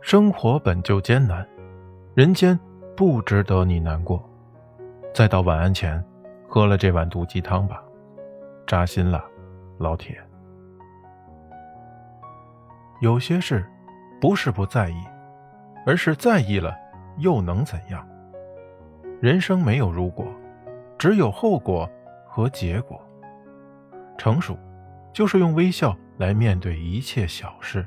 生活本就艰难人间不值得你难过。再到晚安前喝了这碗毒鸡汤吧扎心了老铁。有些事不是不在意而是在意了又能怎样？人生没有如果只有后果和结果。成熟就是用微笑来面对一切小事。